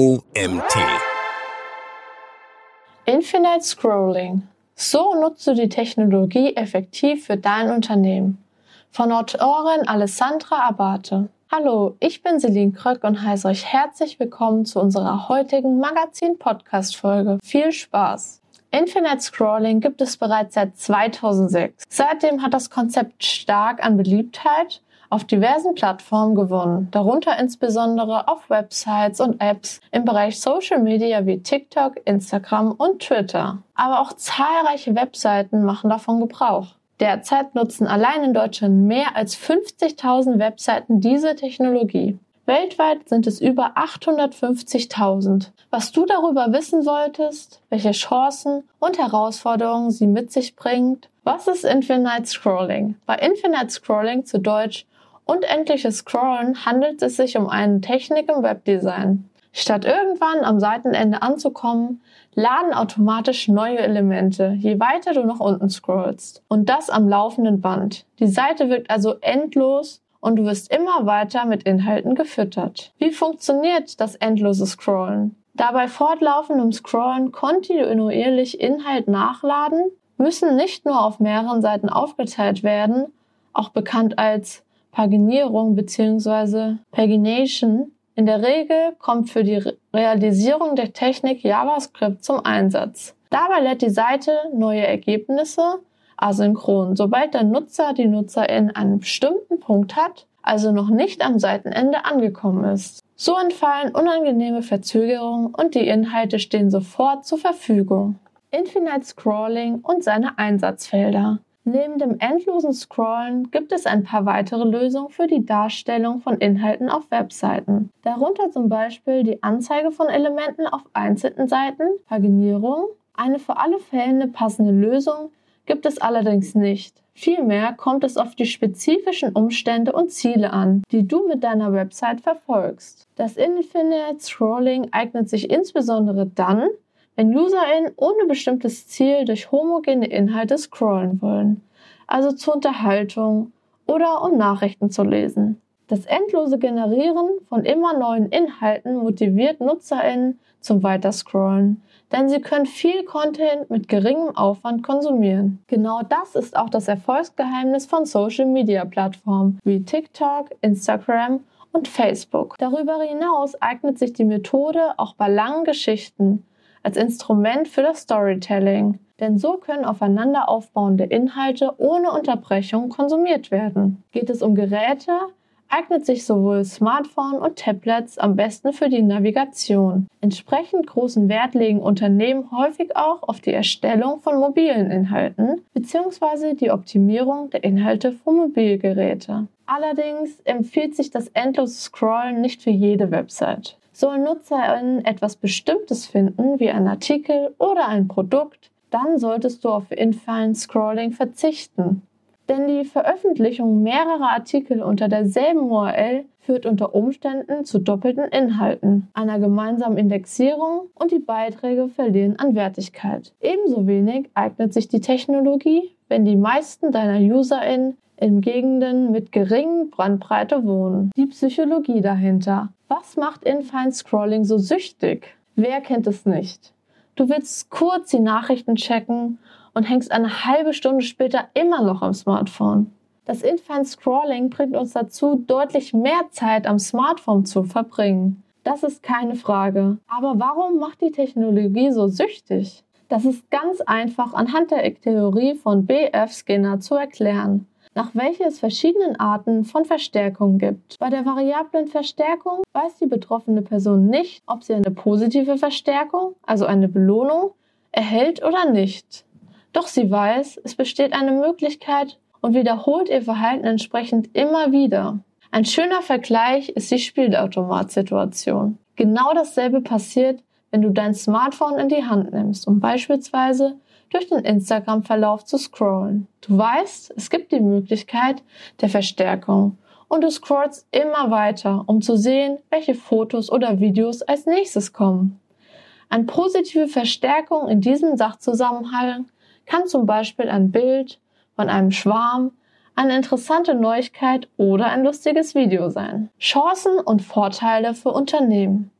OMT. Infinite Scrolling. So nutzt du die Technologie effektiv für dein Unternehmen. Von Autorin Alessandra Abate. Hallo, ich bin Celine Kröck und heiße euch herzlich willkommen zu unserer heutigen Magazin-Podcast-Folge. Viel Spaß! Infinite Scrolling gibt es bereits seit 2006. Seitdem hat das Konzept stark an Beliebtheit auf diversen Plattformen gewonnen, darunter insbesondere auf Websites und Apps im Bereich Social Media wie TikTok, Instagram und Twitter. Aber auch zahlreiche Webseiten machen davon Gebrauch. Derzeit nutzen allein in Deutschland mehr als 50.000 Webseiten diese Technologie. Weltweit sind es über 850.000. Was du darüber wissen solltest, welche Chancen und Herausforderungen sie mit sich bringt, was ist Infinite Scrolling? Bei Infinite Scrolling zu Deutsch Unendliches Scrollen handelt es sich um eine Technik im Webdesign. Statt irgendwann am Seitenende anzukommen, laden automatisch neue Elemente, je weiter du nach unten scrollst. Und das am laufenden Band. Die Seite wirkt also endlos und du wirst immer weiter mit Inhalten gefüttert. Wie funktioniert das endlose Scrollen? Da bei fortlaufendem Scrollen kontinuierlich Inhalt nachladen, müssen nicht nur auf mehreren Seiten aufgeteilt werden, auch bekannt als Paginierung bzw. Pagination. In der Regel kommt für die Realisierung der Technik JavaScript zum Einsatz. Dabei lädt die Seite neue Ergebnisse asynchron, sobald der Nutzer die Nutzerin einen bestimmten Punkt hat, also noch nicht am Seitenende angekommen ist. So entfallen unangenehme Verzögerungen und die Inhalte stehen sofort zur Verfügung. Infinite Scrolling und seine Einsatzfelder. Neben dem endlosen Scrollen gibt es ein paar weitere Lösungen für die Darstellung von Inhalten auf Webseiten. Darunter zum Beispiel die Anzeige von Elementen auf einzelnen Seiten, Paginierung. Eine für alle Fälle passende Lösung gibt es allerdings nicht. Vielmehr kommt es auf die spezifischen Umstände und Ziele an, die du mit deiner Website verfolgst. Das Infinite Scrolling eignet sich insbesondere dann, wenn UserInnen ohne bestimmtes Ziel durch homogene Inhalte scrollen wollen, also zur Unterhaltung oder um Nachrichten zu lesen. Das endlose Generieren von immer neuen Inhalten motiviert NutzerInnen zum Weiterscrollen, denn sie können viel Content mit geringem Aufwand konsumieren. Genau das ist auch das Erfolgsgeheimnis von Social Media Plattformen wie TikTok, Instagram und Facebook. Darüber hinaus eignet sich die Methode auch bei langen Geschichten als Instrument für das Storytelling, denn so können aufeinander aufbauende Inhalte ohne Unterbrechung konsumiert werden. Geht es um Geräte, eignet sich sowohl Smartphone und Tablets am besten für die Navigation. Entsprechend großen Wert legen Unternehmen häufig auch auf die Erstellung von mobilen Inhalten bzw. die Optimierung der Inhalte für Mobilgeräte. Allerdings empfiehlt sich das endlose Scrollen nicht für jede Website. Sollen NutzerInnen etwas Bestimmtes finden, wie ein Artikel oder ein Produkt, dann solltest du auf Infinite Scrolling verzichten. Denn die Veröffentlichung mehrerer Artikel unter derselben URL führt unter Umständen zu doppelten Inhalten, einer gemeinsamen Indexierung und die Beiträge verlieren an Wertigkeit. Ebenso wenig eignet sich die Technologie, wenn die meisten deiner UserInnen in Gegenden mit geringen Brandbreite wohnen. Die Psychologie dahinter. Was macht Infinite Scrolling so süchtig? Wer kennt es nicht? Du willst kurz die Nachrichten checken und hängst eine halbe Stunde später immer noch am Smartphone. Das Infinite Scrolling bringt uns dazu, deutlich mehr Zeit am Smartphone zu verbringen. Das ist keine Frage. Aber warum macht die Technologie so süchtig? Das ist ganz einfach anhand der Theorie von BF Skinner zu erklären nach welcher es verschiedenen Arten von Verstärkung gibt. Bei der variablen Verstärkung weiß die betroffene Person nicht, ob sie eine positive Verstärkung, also eine Belohnung, erhält oder nicht. Doch sie weiß, es besteht eine Möglichkeit und wiederholt ihr Verhalten entsprechend immer wieder. Ein schöner Vergleich ist die Spielautomat-Situation. Genau dasselbe passiert, wenn du dein Smartphone in die Hand nimmst, um beispielsweise durch den Instagram-Verlauf zu scrollen. Du weißt, es gibt die Möglichkeit der Verstärkung und du scrollst immer weiter, um zu sehen, welche Fotos oder Videos als nächstes kommen. Eine positive Verstärkung in diesem Sachzusammenhang kann zum Beispiel ein Bild von einem Schwarm, eine interessante Neuigkeit oder ein lustiges Video sein. Chancen und Vorteile für Unternehmen.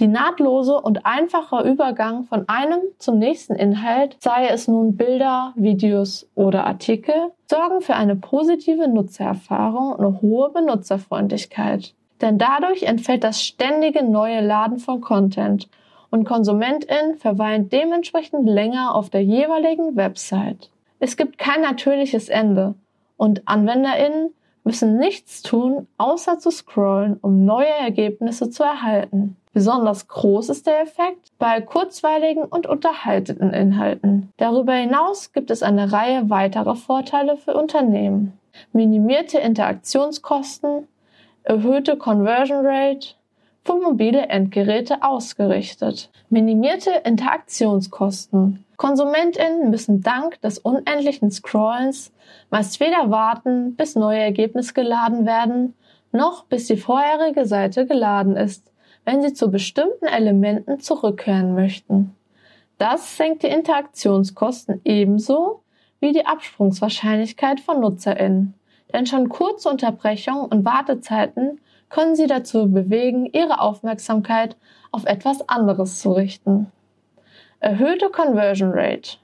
Die nahtlose und einfache Übergang von einem zum nächsten Inhalt, sei es nun Bilder, Videos oder Artikel, sorgen für eine positive Nutzererfahrung und eine hohe Benutzerfreundlichkeit. Denn dadurch entfällt das ständige neue Laden von Content und KonsumentInnen verweilen dementsprechend länger auf der jeweiligen Website. Es gibt kein natürliches Ende und AnwenderInnen müssen nichts tun, außer zu scrollen, um neue Ergebnisse zu erhalten. Besonders groß ist der Effekt bei kurzweiligen und unterhaltenden Inhalten. Darüber hinaus gibt es eine Reihe weiterer Vorteile für Unternehmen. Minimierte Interaktionskosten, erhöhte Conversion Rate, für mobile Endgeräte ausgerichtet. Minimierte Interaktionskosten. KonsumentInnen müssen dank des unendlichen Scrollens meist weder warten, bis neue Ergebnisse geladen werden, noch bis die vorherige Seite geladen ist, wenn sie zu bestimmten Elementen zurückkehren möchten. Das senkt die Interaktionskosten ebenso wie die Absprungswahrscheinlichkeit von NutzerInnen. Denn schon kurze Unterbrechungen und Wartezeiten können sie dazu bewegen, ihre Aufmerksamkeit auf etwas anderes zu richten. Erhöhte Conversion Rate.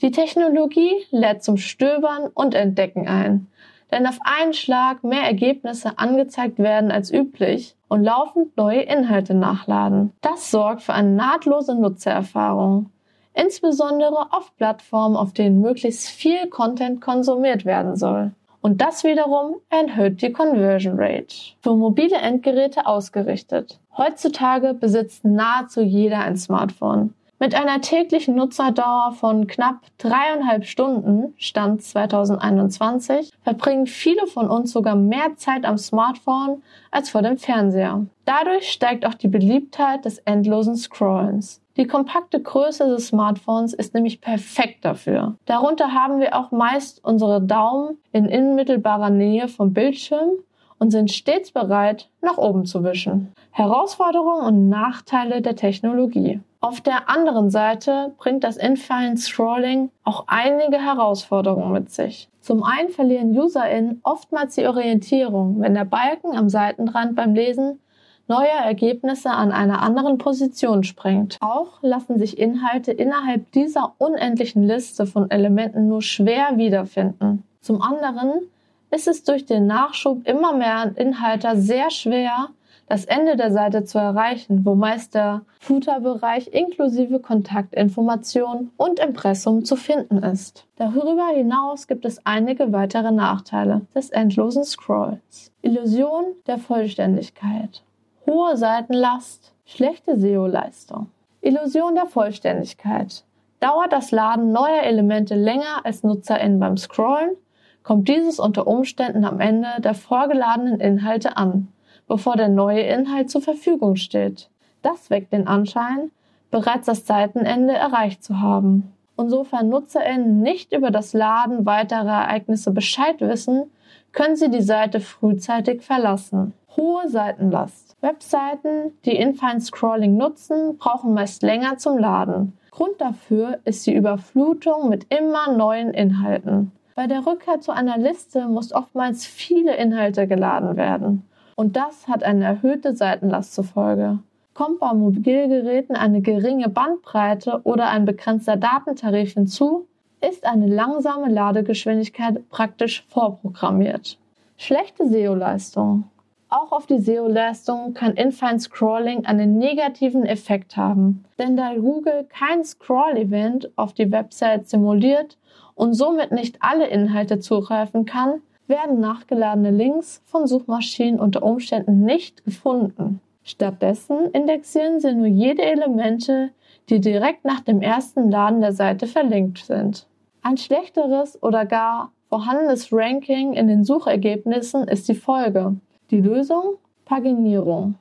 Die Technologie lädt zum Stöbern und Entdecken ein, denn auf einen Schlag mehr Ergebnisse angezeigt werden als üblich und laufend neue Inhalte nachladen. Das sorgt für eine nahtlose Nutzererfahrung, insbesondere auf Plattformen, auf denen möglichst viel Content konsumiert werden soll. Und das wiederum erhöht die Conversion Rate. Für mobile Endgeräte ausgerichtet. Heutzutage besitzt nahezu jeder ein Smartphone. Mit einer täglichen Nutzerdauer von knapp dreieinhalb Stunden, Stand 2021, verbringen viele von uns sogar mehr Zeit am Smartphone als vor dem Fernseher. Dadurch steigt auch die Beliebtheit des endlosen Scrollens. Die kompakte Größe des Smartphones ist nämlich perfekt dafür. Darunter haben wir auch meist unsere Daumen in unmittelbarer Nähe vom Bildschirm und sind stets bereit, nach oben zu wischen. Herausforderungen und Nachteile der Technologie. Auf der anderen Seite bringt das Infine Scrolling auch einige Herausforderungen mit sich. Zum einen verlieren UserInnen oftmals die Orientierung, wenn der Balken am Seitenrand beim Lesen neue Ergebnisse an einer anderen Position springt. Auch lassen sich Inhalte innerhalb dieser unendlichen Liste von Elementen nur schwer wiederfinden. Zum anderen ist es durch den Nachschub immer mehr Inhalter sehr schwer, das Ende der Seite zu erreichen, wo meist der Footer-Bereich inklusive Kontaktinformation und Impressum zu finden ist. Darüber hinaus gibt es einige weitere Nachteile des endlosen Scrolls. Illusion der Vollständigkeit hohe Seitenlast, schlechte SEO-Leistung. Illusion der Vollständigkeit. Dauert das Laden neuer Elemente länger als NutzerInnen beim Scrollen, kommt dieses unter Umständen am Ende der vorgeladenen Inhalte an, bevor der neue Inhalt zur Verfügung steht. Das weckt den Anschein, bereits das Seitenende erreicht zu haben. Und sofern NutzerInnen nicht über das Laden weiterer Ereignisse Bescheid wissen, können sie die Seite frühzeitig verlassen. Hohe Seitenlast. Webseiten, die Infine Scrolling nutzen, brauchen meist länger zum Laden. Grund dafür ist die Überflutung mit immer neuen Inhalten. Bei der Rückkehr zu einer Liste muss oftmals viele Inhalte geladen werden. Und das hat eine erhöhte Seitenlast zur Folge. Kommt bei Mobilgeräten eine geringe Bandbreite oder ein begrenzter Datentarif hinzu, ist eine langsame Ladegeschwindigkeit praktisch vorprogrammiert. Schlechte SEO-Leistung. Auch auf die SEO-Leistung kann Infine Scrolling einen negativen Effekt haben, denn da Google kein Scroll-Event auf die Website simuliert und somit nicht alle Inhalte zugreifen kann, werden nachgeladene Links von Suchmaschinen unter Umständen nicht gefunden. Stattdessen indexieren sie nur jede Elemente, die direkt nach dem ersten Laden der Seite verlinkt sind. Ein schlechteres oder gar vorhandenes Ranking in den Suchergebnissen ist die Folge. Die Lösung? Paginierung.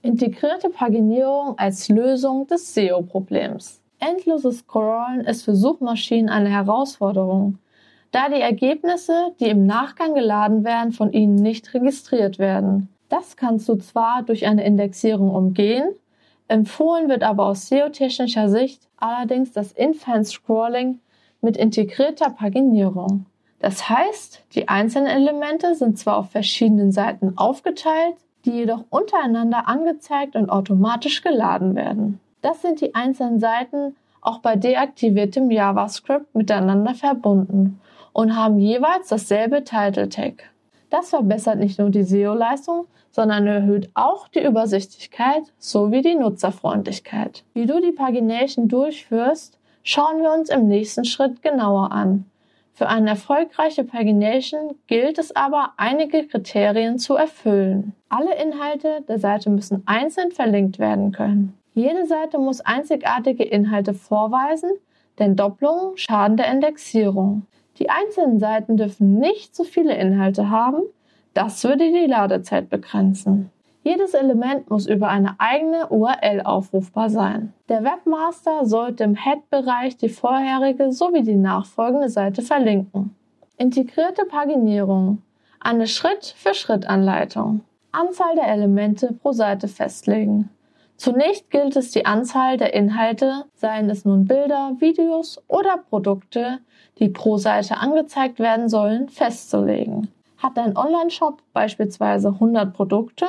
Integrierte Paginierung als Lösung des SEO-Problems. Endloses Scrollen ist für Suchmaschinen eine Herausforderung, da die Ergebnisse, die im Nachgang geladen werden, von ihnen nicht registriert werden. Das kannst du zwar durch eine Indexierung umgehen, empfohlen wird aber aus SEO-technischer Sicht allerdings das Infant Scrolling mit integrierter Paginierung. Das heißt, die einzelnen Elemente sind zwar auf verschiedenen Seiten aufgeteilt, die jedoch untereinander angezeigt und automatisch geladen werden. Das sind die einzelnen Seiten auch bei deaktiviertem JavaScript miteinander verbunden und haben jeweils dasselbe Title Tag. Das verbessert nicht nur die SEO-Leistung, sondern erhöht auch die Übersichtlichkeit sowie die Nutzerfreundlichkeit. Wie du die Pagination durchführst, schauen wir uns im nächsten Schritt genauer an. Für eine erfolgreiche Pagination gilt es aber, einige Kriterien zu erfüllen. Alle Inhalte der Seite müssen einzeln verlinkt werden können. Jede Seite muss einzigartige Inhalte vorweisen, denn Doppelungen schaden der Indexierung. Die einzelnen Seiten dürfen nicht zu viele Inhalte haben, das würde die Ladezeit begrenzen. Jedes Element muss über eine eigene URL aufrufbar sein. Der Webmaster sollte im Head-Bereich die vorherige sowie die nachfolgende Seite verlinken. Integrierte Paginierung. Eine Schritt-für-Schritt-Anleitung. Anzahl der Elemente pro Seite festlegen. Zunächst gilt es, die Anzahl der Inhalte, seien es nun Bilder, Videos oder Produkte, die pro Seite angezeigt werden sollen, festzulegen. Hat dein Online-Shop beispielsweise 100 Produkte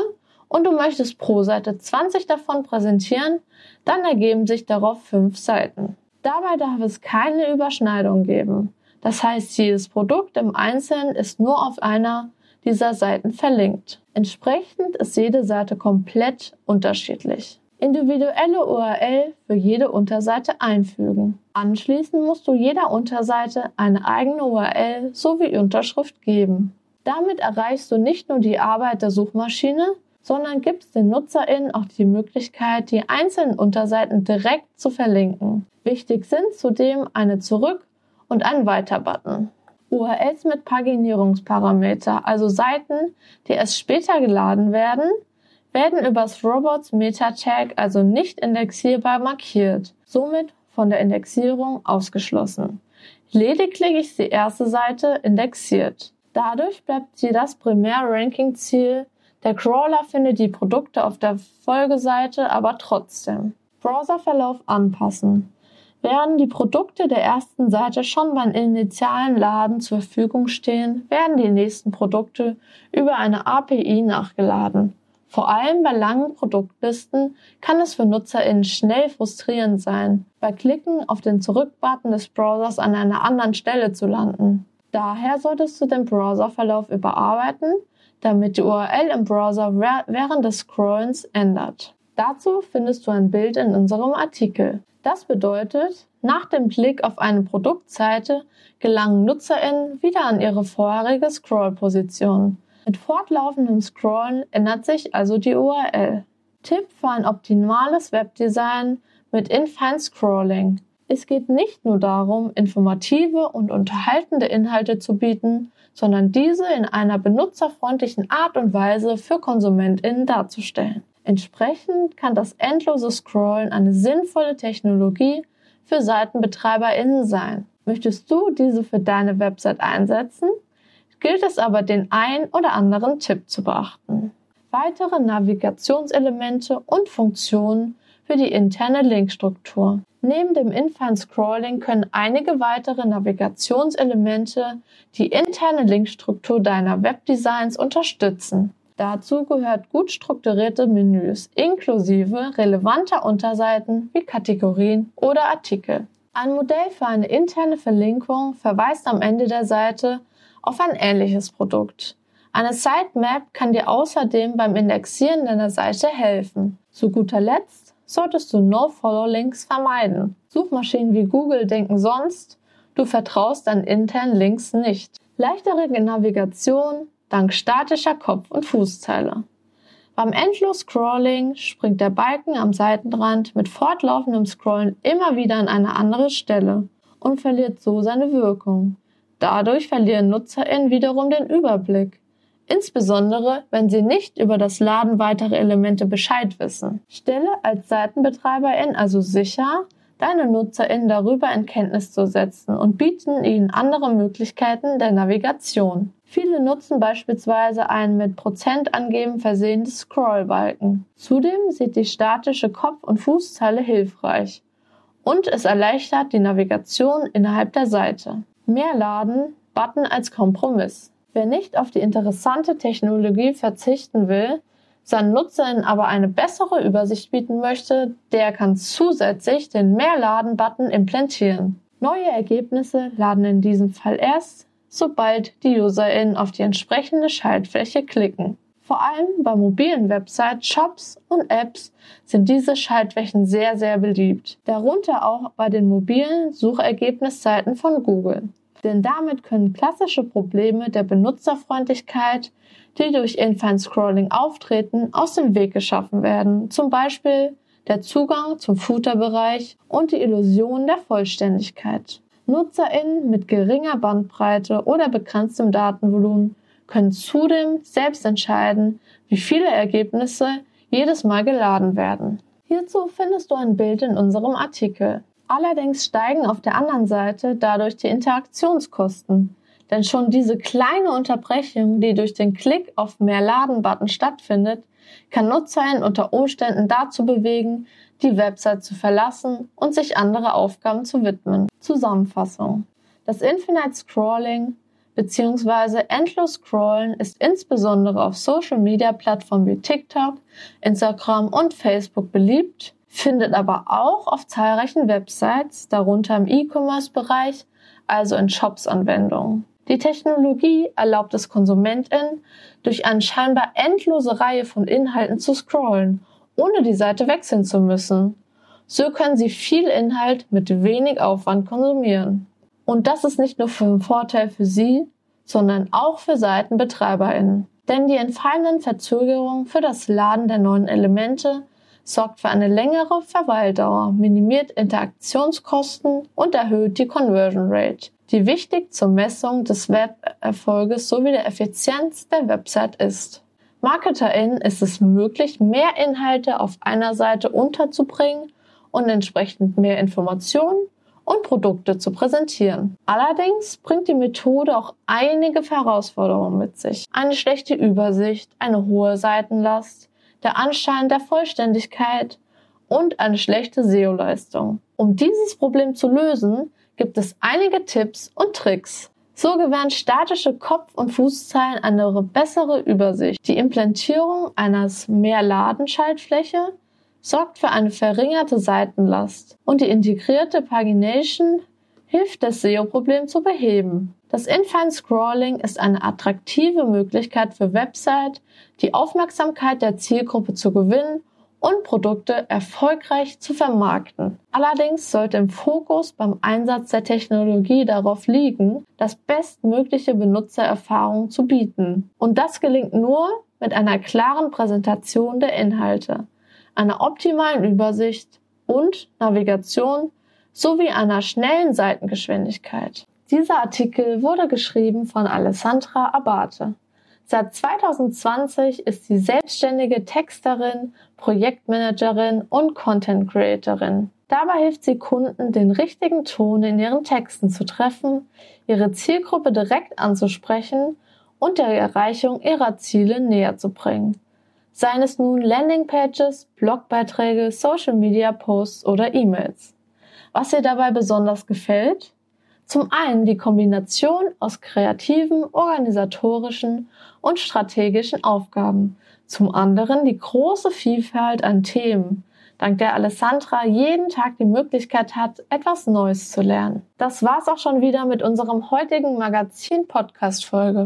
und du möchtest pro Seite 20 davon präsentieren, dann ergeben sich darauf 5 Seiten. Dabei darf es keine Überschneidung geben. Das heißt, jedes Produkt im Einzelnen ist nur auf einer dieser Seiten verlinkt. Entsprechend ist jede Seite komplett unterschiedlich. Individuelle URL für jede Unterseite einfügen. Anschließend musst du jeder Unterseite eine eigene URL sowie Unterschrift geben. Damit erreichst du nicht nur die Arbeit der Suchmaschine, sondern gibst den NutzerInnen auch die Möglichkeit, die einzelnen Unterseiten direkt zu verlinken. Wichtig sind zudem eine Zurück- und ein Weiter-Button. URLs mit Paginierungsparameter, also Seiten, die erst später geladen werden, werden übers Robots Meta Tag also nicht indexierbar markiert, somit von der Indexierung ausgeschlossen. Lediglich ist die erste Seite indexiert. Dadurch bleibt sie das Primär-Ranking-Ziel der Crawler findet die Produkte auf der Folgeseite aber trotzdem. Browserverlauf anpassen. Während die Produkte der ersten Seite schon beim initialen Laden zur Verfügung stehen, werden die nächsten Produkte über eine API nachgeladen. Vor allem bei langen Produktlisten kann es für NutzerInnen schnell frustrierend sein, bei Klicken auf den Zurück-Button des Browsers an einer anderen Stelle zu landen. Daher solltest du den Browserverlauf überarbeiten damit die URL im Browser während des Scrollens ändert. Dazu findest du ein Bild in unserem Artikel. Das bedeutet, nach dem Klick auf eine Produktseite gelangen NutzerInnen wieder an ihre vorherige Scrollposition. Mit fortlaufendem Scrollen ändert sich also die URL. Tipp für ein optimales Webdesign mit Infine Scrolling. Es geht nicht nur darum, informative und unterhaltende Inhalte zu bieten, sondern diese in einer benutzerfreundlichen Art und Weise für KonsumentInnen darzustellen. Entsprechend kann das endlose Scrollen eine sinnvolle Technologie für SeitenbetreiberInnen sein. Möchtest du diese für deine Website einsetzen? Gilt es aber, den ein oder anderen Tipp zu beachten. Weitere Navigationselemente und Funktionen für die interne Linkstruktur. Neben dem Infine Scrolling können einige weitere Navigationselemente die interne Linkstruktur deiner Webdesigns unterstützen. Dazu gehört gut strukturierte Menüs inklusive relevanter Unterseiten wie Kategorien oder Artikel. Ein Modell für eine interne Verlinkung verweist am Ende der Seite auf ein ähnliches Produkt. Eine Sitemap kann dir außerdem beim Indexieren deiner Seite helfen. Zu guter Letzt solltest du No-Follow-Links vermeiden. Suchmaschinen wie Google denken sonst, du vertraust an internen Links nicht. Leichtere Navigation dank statischer Kopf- und Fußzeile. Beim Endlos-Scrolling springt der Balken am Seitenrand mit fortlaufendem Scrollen immer wieder an eine andere Stelle und verliert so seine Wirkung. Dadurch verlieren NutzerInnen wiederum den Überblick insbesondere wenn sie nicht über das Laden weiterer Elemente Bescheid wissen. Stelle als Seitenbetreiberin also sicher, deine NutzerInnen darüber in Kenntnis zu setzen und bieten ihnen andere Möglichkeiten der Navigation. Viele nutzen beispielsweise einen mit Prozent angeben versehenen Scrollbalken. Zudem sieht die statische Kopf- und Fußzeile hilfreich und es erleichtert die Navigation innerhalb der Seite. Mehr Laden, Button als Kompromiss. Wer nicht auf die interessante Technologie verzichten will, seinen Nutzern aber eine bessere Übersicht bieten möchte, der kann zusätzlich den Mehrladen-Button implementieren. Neue Ergebnisse laden in diesem Fall erst, sobald die UserInnen auf die entsprechende Schaltfläche klicken. Vor allem bei mobilen Websites, Shops und Apps sind diese Schaltflächen sehr, sehr beliebt. Darunter auch bei den mobilen Suchergebnisseiten von Google. Denn damit können klassische Probleme der Benutzerfreundlichkeit die durch Infinite Scrolling auftreten, aus dem Weg geschaffen werden. Zum Beispiel der Zugang zum Footerbereich und die Illusion der Vollständigkeit. NutzerInnen mit geringer Bandbreite oder begrenztem Datenvolumen können zudem selbst entscheiden, wie viele Ergebnisse jedes Mal geladen werden. Hierzu findest du ein Bild in unserem Artikel. Allerdings steigen auf der anderen Seite dadurch die Interaktionskosten. Denn schon diese kleine Unterbrechung, die durch den Klick auf Mehr Laden-Button stattfindet, kann NutzerInnen unter Umständen dazu bewegen, die Website zu verlassen und sich andere Aufgaben zu widmen. Zusammenfassung. Das Infinite Scrolling bzw. endlos Scrollen ist insbesondere auf Social Media Plattformen wie TikTok, Instagram und Facebook beliebt, findet aber auch auf zahlreichen Websites, darunter im E-Commerce-Bereich, also in Shops-Anwendungen. Die Technologie erlaubt es KonsumentInnen, durch eine scheinbar endlose Reihe von Inhalten zu scrollen, ohne die Seite wechseln zu müssen. So können sie viel Inhalt mit wenig Aufwand konsumieren. Und das ist nicht nur für Vorteil für sie, sondern auch für SeitenbetreiberInnen. Denn die entfallenden Verzögerungen für das Laden der neuen Elemente sorgt für eine längere Verweildauer, minimiert Interaktionskosten und erhöht die Conversion Rate die wichtig zur Messung des Weberfolges sowie der Effizienz der Website ist. MarketerInnen ist es möglich, mehr Inhalte auf einer Seite unterzubringen und entsprechend mehr Informationen und Produkte zu präsentieren. Allerdings bringt die Methode auch einige Herausforderungen mit sich. Eine schlechte Übersicht, eine hohe Seitenlast, der Anschein der Vollständigkeit und eine schlechte SEO-Leistung. Um dieses Problem zu lösen, gibt es einige Tipps und Tricks. So gewähren statische Kopf- und Fußzeilen eine bessere Übersicht. Die Implementierung eines Mehr-Laden-Schaltfläche sorgt für eine verringerte Seitenlast und die integrierte Pagination hilft, das SEO-Problem zu beheben. Das Infinite Scrolling ist eine attraktive Möglichkeit für Website, die Aufmerksamkeit der Zielgruppe zu gewinnen und Produkte erfolgreich zu vermarkten. Allerdings sollte im Fokus beim Einsatz der Technologie darauf liegen, das bestmögliche Benutzererfahrung zu bieten. Und das gelingt nur mit einer klaren Präsentation der Inhalte, einer optimalen Übersicht und Navigation sowie einer schnellen Seitengeschwindigkeit. Dieser Artikel wurde geschrieben von Alessandra Abate. Seit 2020 ist sie selbstständige Texterin, Projektmanagerin und Content Creatorin. Dabei hilft sie Kunden, den richtigen Ton in ihren Texten zu treffen, ihre Zielgruppe direkt anzusprechen und der Erreichung ihrer Ziele näher zu bringen. Seien es nun Landingpages, Blogbeiträge, Social Media Posts oder E-Mails. Was ihr dabei besonders gefällt? Zum einen die Kombination aus kreativen, organisatorischen und strategischen Aufgaben. Zum anderen die große Vielfalt an Themen, dank der Alessandra jeden Tag die Möglichkeit hat, etwas Neues zu lernen. Das war's auch schon wieder mit unserem heutigen Magazin-Podcast-Folge.